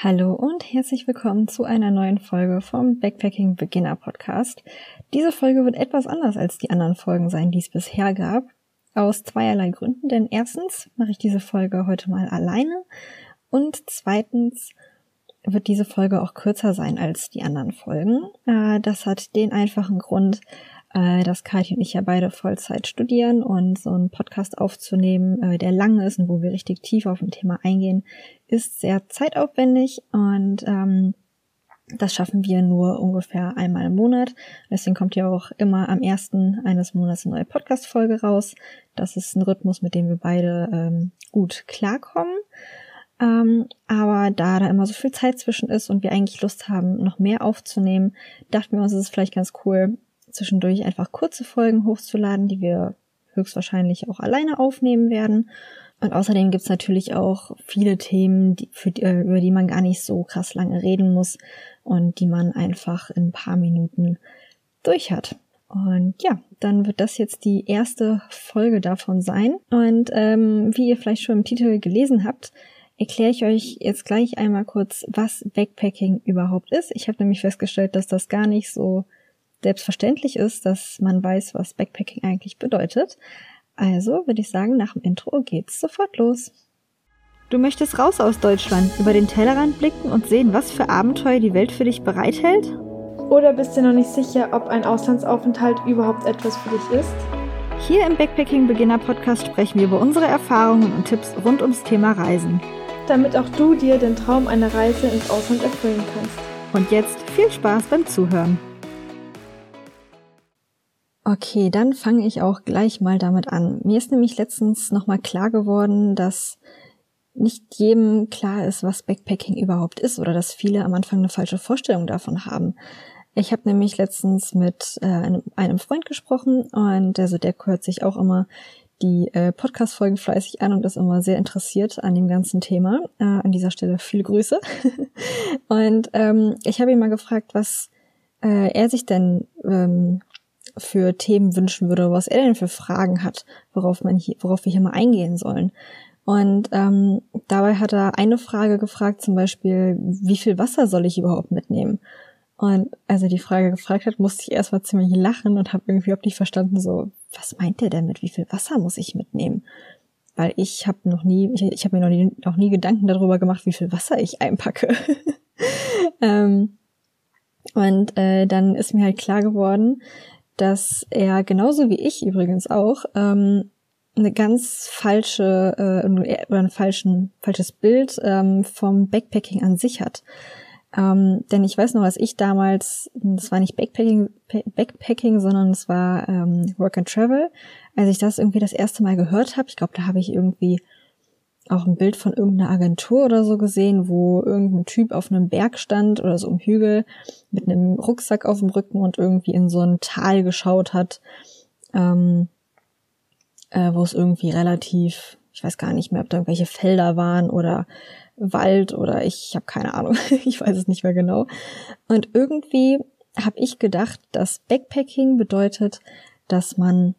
Hallo und herzlich willkommen zu einer neuen Folge vom Backpacking Beginner Podcast. Diese Folge wird etwas anders als die anderen Folgen sein, die es bisher gab. Aus zweierlei Gründen, denn erstens mache ich diese Folge heute mal alleine und zweitens wird diese Folge auch kürzer sein als die anderen Folgen. Äh, das hat den einfachen Grund, äh, dass Kathi und ich ja beide Vollzeit studieren und so einen Podcast aufzunehmen, äh, der lang ist und wo wir richtig tief auf ein Thema eingehen, ist sehr zeitaufwendig und ähm, das schaffen wir nur ungefähr einmal im Monat. Deswegen kommt ja auch immer am ersten eines Monats eine neue Podcast-Folge raus. Das ist ein Rhythmus, mit dem wir beide ähm, gut klarkommen. Ähm, aber da da immer so viel Zeit zwischen ist und wir eigentlich Lust haben, noch mehr aufzunehmen, dachten wir uns, es ist vielleicht ganz cool, zwischendurch einfach kurze Folgen hochzuladen, die wir höchstwahrscheinlich auch alleine aufnehmen werden. Und außerdem gibt's natürlich auch viele Themen, die, für, äh, über die man gar nicht so krass lange reden muss und die man einfach in ein paar Minuten durch hat. Und ja, dann wird das jetzt die erste Folge davon sein. Und ähm, wie ihr vielleicht schon im Titel gelesen habt, erkläre ich euch jetzt gleich einmal kurz, was Backpacking überhaupt ist. Ich habe nämlich festgestellt, dass das gar nicht so selbstverständlich ist, dass man weiß, was Backpacking eigentlich bedeutet. Also würde ich sagen, nach dem Intro geht's sofort los. Du möchtest raus aus Deutschland, über den Tellerrand blicken und sehen, was für Abenteuer die Welt für dich bereithält? Oder bist du noch nicht sicher, ob ein Auslandsaufenthalt überhaupt etwas für dich ist? Hier im Backpacking Beginner Podcast sprechen wir über unsere Erfahrungen und Tipps rund ums Thema Reisen. Damit auch du dir den Traum einer Reise ins Ausland erfüllen kannst. Und jetzt viel Spaß beim Zuhören. Okay, dann fange ich auch gleich mal damit an. Mir ist nämlich letztens nochmal klar geworden, dass nicht jedem klar ist, was Backpacking überhaupt ist oder dass viele am Anfang eine falsche Vorstellung davon haben. Ich habe nämlich letztens mit äh, einem, Freund gesprochen und also der hört sich auch immer die äh, Podcast-Folgen fleißig an und ist immer sehr interessiert an dem ganzen Thema. Äh, an dieser Stelle viele Grüße. und ähm, ich habe ihn mal gefragt, was äh, er sich denn ähm, für Themen wünschen würde, was er denn für Fragen hat, worauf man hier, worauf wir hier mal eingehen sollen. Und ähm, dabei hat er eine Frage gefragt, zum Beispiel, wie viel Wasser soll ich überhaupt mitnehmen? Und als er die Frage gefragt hat, musste ich erstmal ziemlich lachen und habe irgendwie überhaupt nicht verstanden, so, was meint er denn mit, wie viel Wasser muss ich mitnehmen? Weil ich habe noch nie, ich, ich habe mir noch nie, noch nie Gedanken darüber gemacht, wie viel Wasser ich einpacke. ähm, und äh, dann ist mir halt klar geworden, dass er genauso wie ich übrigens auch ähm, eine ganz falsche äh, oder ein falschen, falsches Bild ähm, vom Backpacking an sich hat. Ähm, denn ich weiß noch, was ich damals, das war nicht Backpacking, Backpacking, sondern es war ähm, Work and Travel. Als ich das irgendwie das erste Mal gehört habe, ich glaube, da habe ich irgendwie auch ein Bild von irgendeiner Agentur oder so gesehen, wo irgendein Typ auf einem Berg stand oder so im Hügel mit einem Rucksack auf dem Rücken und irgendwie in so ein Tal geschaut hat, ähm, äh, wo es irgendwie relativ, ich weiß gar nicht mehr, ob da irgendwelche Felder waren oder Wald oder ich, ich habe keine Ahnung, ich weiß es nicht mehr genau. Und irgendwie habe ich gedacht, dass Backpacking bedeutet, dass man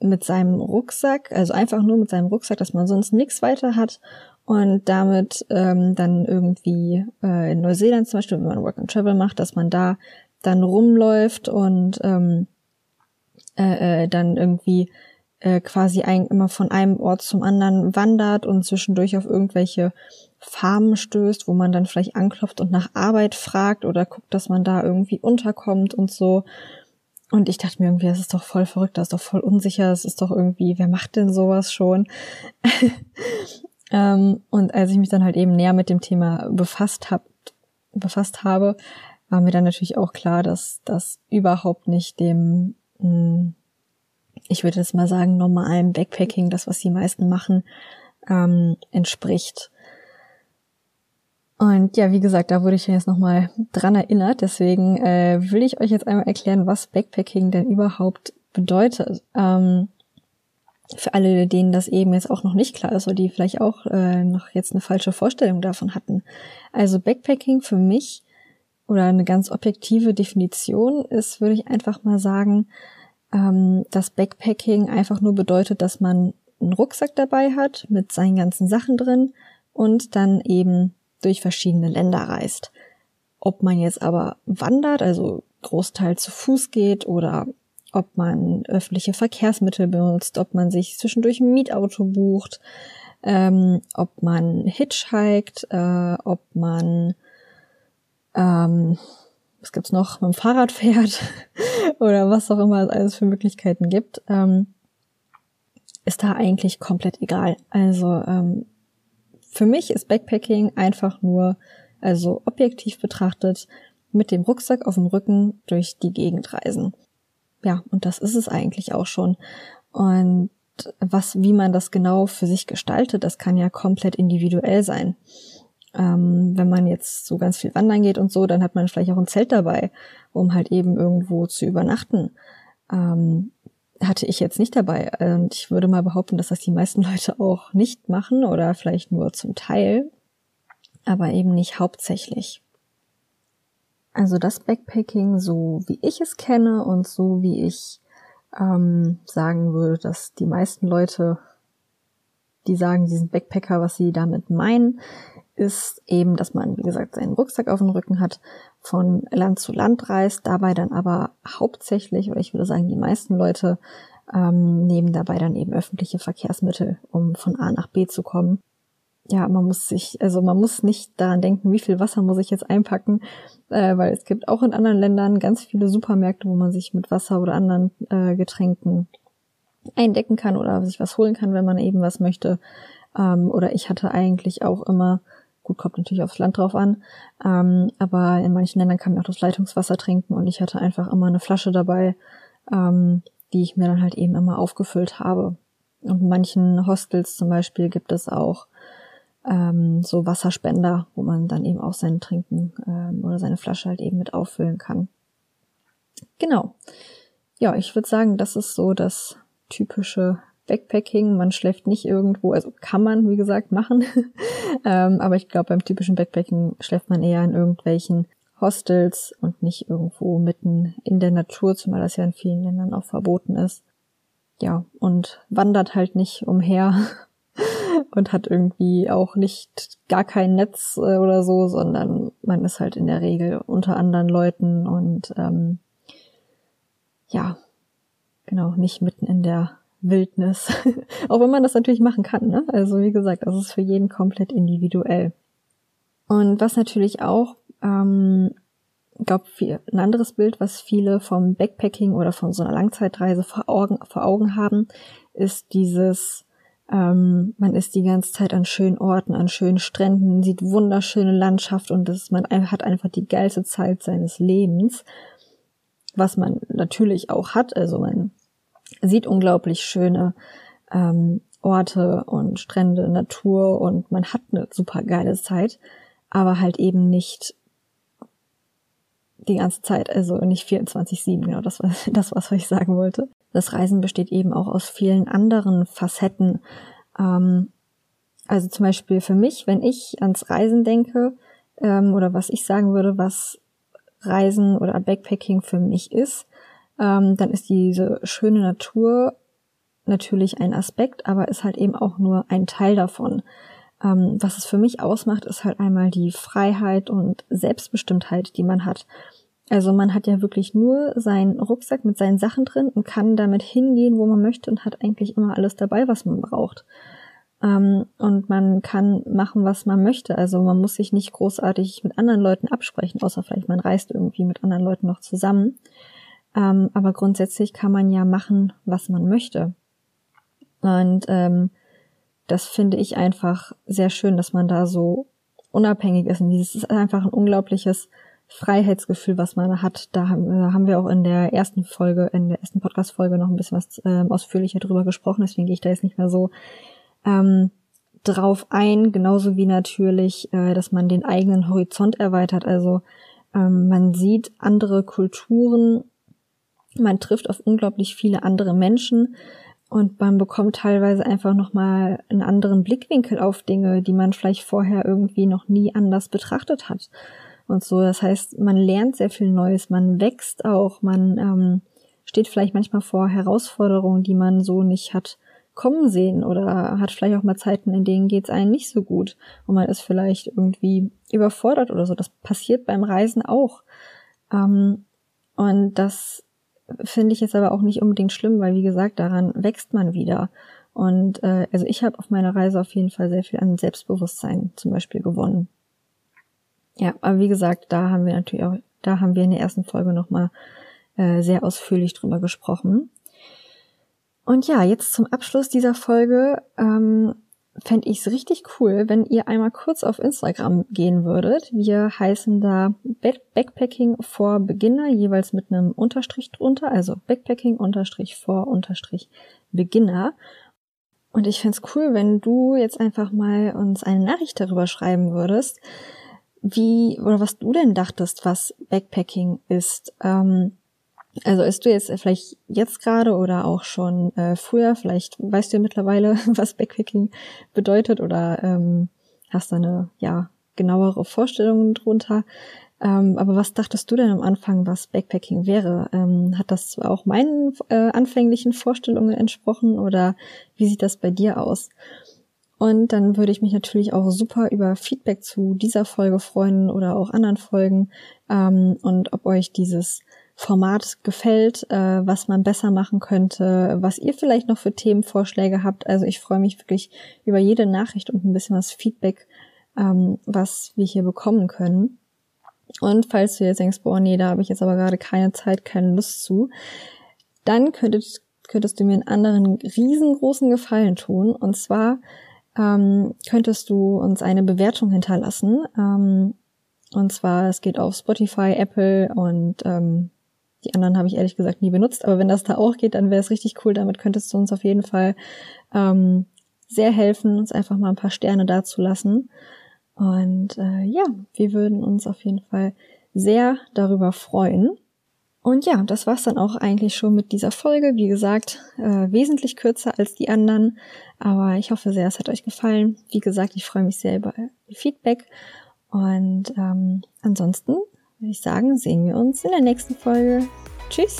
mit seinem Rucksack, also einfach nur mit seinem Rucksack, dass man sonst nichts weiter hat und damit ähm, dann irgendwie äh, in Neuseeland zum Beispiel, wenn man Work and Travel macht, dass man da dann rumläuft und ähm, äh, äh, dann irgendwie äh, quasi ein, immer von einem Ort zum anderen wandert und zwischendurch auf irgendwelche Farmen stößt, wo man dann vielleicht anklopft und nach Arbeit fragt oder guckt, dass man da irgendwie unterkommt und so. Und ich dachte mir irgendwie, das ist doch voll verrückt, das ist doch voll unsicher, das ist doch irgendwie, wer macht denn sowas schon? ähm, und als ich mich dann halt eben näher mit dem Thema befasst hab, befasst habe, war mir dann natürlich auch klar, dass das überhaupt nicht dem, mh, hm, ich würde jetzt mal sagen, normalen Backpacking, das, was die meisten machen, ähm, entspricht. Und ja, wie gesagt, da wurde ich jetzt nochmal dran erinnert. Deswegen äh, will ich euch jetzt einmal erklären, was Backpacking denn überhaupt bedeutet. Ähm, für alle, denen das eben jetzt auch noch nicht klar ist oder die vielleicht auch äh, noch jetzt eine falsche Vorstellung davon hatten. Also Backpacking für mich oder eine ganz objektive Definition ist, würde ich einfach mal sagen, ähm, dass Backpacking einfach nur bedeutet, dass man einen Rucksack dabei hat mit seinen ganzen Sachen drin und dann eben durch verschiedene Länder reist. Ob man jetzt aber wandert, also Großteil zu Fuß geht oder ob man öffentliche Verkehrsmittel benutzt, ob man sich zwischendurch ein Mietauto bucht, ähm, ob man hitchhiked, äh, ob man ähm, was gibt's noch, mit dem Fahrrad fährt oder was auch immer es alles für Möglichkeiten gibt, ähm, ist da eigentlich komplett egal. Also ähm, für mich ist Backpacking einfach nur, also objektiv betrachtet, mit dem Rucksack auf dem Rücken durch die Gegend reisen. Ja, und das ist es eigentlich auch schon. Und was, wie man das genau für sich gestaltet, das kann ja komplett individuell sein. Ähm, wenn man jetzt so ganz viel wandern geht und so, dann hat man vielleicht auch ein Zelt dabei, um halt eben irgendwo zu übernachten. Ähm, hatte ich jetzt nicht dabei. Und ich würde mal behaupten, dass das die meisten Leute auch nicht machen oder vielleicht nur zum Teil, aber eben nicht hauptsächlich. Also das Backpacking, so wie ich es kenne und so wie ich ähm, sagen würde, dass die meisten Leute, die sagen, sie sind Backpacker, was sie damit meinen, ist eben, dass man, wie gesagt, seinen Rucksack auf dem Rücken hat, von Land zu Land reist, dabei dann aber hauptsächlich, oder ich würde sagen, die meisten Leute ähm, nehmen dabei dann eben öffentliche Verkehrsmittel, um von A nach B zu kommen. Ja, man muss sich, also man muss nicht daran denken, wie viel Wasser muss ich jetzt einpacken, äh, weil es gibt auch in anderen Ländern ganz viele Supermärkte, wo man sich mit Wasser oder anderen äh, Getränken eindecken kann oder sich was holen kann, wenn man eben was möchte. Ähm, oder ich hatte eigentlich auch immer Gut, kommt natürlich aufs Land drauf an. Ähm, aber in manchen Ländern kann man auch das Leitungswasser trinken und ich hatte einfach immer eine Flasche dabei, ähm, die ich mir dann halt eben immer aufgefüllt habe. Und in manchen Hostels zum Beispiel gibt es auch ähm, so Wasserspender, wo man dann eben auch sein Trinken ähm, oder seine Flasche halt eben mit auffüllen kann. Genau. Ja, ich würde sagen, das ist so das typische Backpacking. Man schläft nicht irgendwo, also kann man, wie gesagt, machen. ähm, aber ich glaube, beim typischen Backpacking schläft man eher in irgendwelchen Hostels und nicht irgendwo mitten in der Natur, zumal das ja in vielen Ländern auch verboten ist. Ja, und wandert halt nicht umher und hat irgendwie auch nicht gar kein Netz äh, oder so, sondern man ist halt in der Regel unter anderen Leuten und ähm, ja, genau, nicht mitten in der Wildnis. auch wenn man das natürlich machen kann, ne? Also wie gesagt, das ist für jeden komplett individuell. Und was natürlich auch, ähm, glaube ein anderes Bild, was viele vom Backpacking oder von so einer Langzeitreise vor Augen, vor Augen haben, ist dieses, ähm, man ist die ganze Zeit an schönen Orten, an schönen Stränden, sieht wunderschöne Landschaft und das, man hat einfach die geilste Zeit seines Lebens, was man natürlich auch hat. Also man sieht unglaublich schöne ähm, Orte und Strände, Natur und man hat eine super geile Zeit, aber halt eben nicht die ganze Zeit, also nicht 24-7, genau, das das, was ich sagen wollte. Das Reisen besteht eben auch aus vielen anderen Facetten. Ähm, also zum Beispiel für mich, wenn ich ans Reisen denke, ähm, oder was ich sagen würde, was Reisen oder Backpacking für mich ist, ähm, dann ist diese schöne Natur natürlich ein Aspekt, aber ist halt eben auch nur ein Teil davon. Ähm, was es für mich ausmacht, ist halt einmal die Freiheit und Selbstbestimmtheit, die man hat. Also man hat ja wirklich nur seinen Rucksack mit seinen Sachen drin und kann damit hingehen, wo man möchte und hat eigentlich immer alles dabei, was man braucht. Ähm, und man kann machen, was man möchte. Also man muss sich nicht großartig mit anderen Leuten absprechen, außer vielleicht man reist irgendwie mit anderen Leuten noch zusammen. Ähm, aber grundsätzlich kann man ja machen, was man möchte. Und ähm, das finde ich einfach sehr schön, dass man da so unabhängig ist. Und dieses ist einfach ein unglaubliches Freiheitsgefühl, was man hat. Da haben, äh, haben wir auch in der ersten Folge, in der ersten Podcast-Folge noch ein bisschen was äh, ausführlicher drüber gesprochen. Deswegen gehe ich da jetzt nicht mehr so ähm, drauf ein. Genauso wie natürlich, äh, dass man den eigenen Horizont erweitert. Also ähm, man sieht andere Kulturen man trifft auf unglaublich viele andere Menschen und man bekommt teilweise einfach nochmal einen anderen Blickwinkel auf Dinge, die man vielleicht vorher irgendwie noch nie anders betrachtet hat. Und so, das heißt, man lernt sehr viel Neues, man wächst auch, man ähm, steht vielleicht manchmal vor Herausforderungen, die man so nicht hat kommen sehen oder hat vielleicht auch mal Zeiten, in denen geht's einem nicht so gut und man ist vielleicht irgendwie überfordert oder so. Das passiert beim Reisen auch. Ähm, und das finde ich jetzt aber auch nicht unbedingt schlimm, weil wie gesagt, daran wächst man wieder. Und äh, also ich habe auf meiner Reise auf jeden Fall sehr viel an Selbstbewusstsein zum Beispiel gewonnen. Ja, aber wie gesagt, da haben wir natürlich auch, da haben wir in der ersten Folge nochmal äh, sehr ausführlich drüber gesprochen. Und ja, jetzt zum Abschluss dieser Folge ähm, fände ich es richtig cool, wenn ihr einmal kurz auf Instagram gehen würdet. Wir heißen da Backpacking for Beginner, jeweils mit einem Unterstrich drunter, also Backpacking Unterstrich for Unterstrich Beginner. Und ich fände es cool, wenn du jetzt einfach mal uns eine Nachricht darüber schreiben würdest, wie oder was du denn dachtest, was Backpacking ist. Ähm, also ist du jetzt vielleicht jetzt gerade oder auch schon äh, früher, vielleicht weißt du ja mittlerweile, was Backpacking bedeutet oder ähm, hast da eine ja genauere Vorstellung drunter. Ähm, aber was dachtest du denn am Anfang, was Backpacking wäre? Ähm, hat das auch meinen äh, anfänglichen Vorstellungen entsprochen oder wie sieht das bei dir aus? Und dann würde ich mich natürlich auch super über Feedback zu dieser Folge freuen oder auch anderen Folgen ähm, und ob euch dieses Format gefällt, äh, was man besser machen könnte, was ihr vielleicht noch für Themenvorschläge habt. Also ich freue mich wirklich über jede Nachricht und ein bisschen was Feedback, ähm, was wir hier bekommen können. Und falls du jetzt denkst, boah, nee, da habe ich jetzt aber gerade keine Zeit, keine Lust zu, dann könntest, könntest du mir einen anderen riesengroßen Gefallen tun. Und zwar ähm, könntest du uns eine Bewertung hinterlassen. Ähm, und zwar, es geht auf Spotify, Apple und ähm, die anderen habe ich ehrlich gesagt nie benutzt, aber wenn das da auch geht, dann wäre es richtig cool. Damit könntest du uns auf jeden Fall ähm, sehr helfen, uns einfach mal ein paar Sterne dazulassen. Und äh, ja, wir würden uns auf jeden Fall sehr darüber freuen. Und ja, das war's dann auch eigentlich schon mit dieser Folge. Wie gesagt, äh, wesentlich kürzer als die anderen, aber ich hoffe sehr, es hat euch gefallen. Wie gesagt, ich freue mich sehr über Feedback. Und ähm, ansonsten würde ich sagen, sehen wir uns in der nächsten Folge. Tschüss!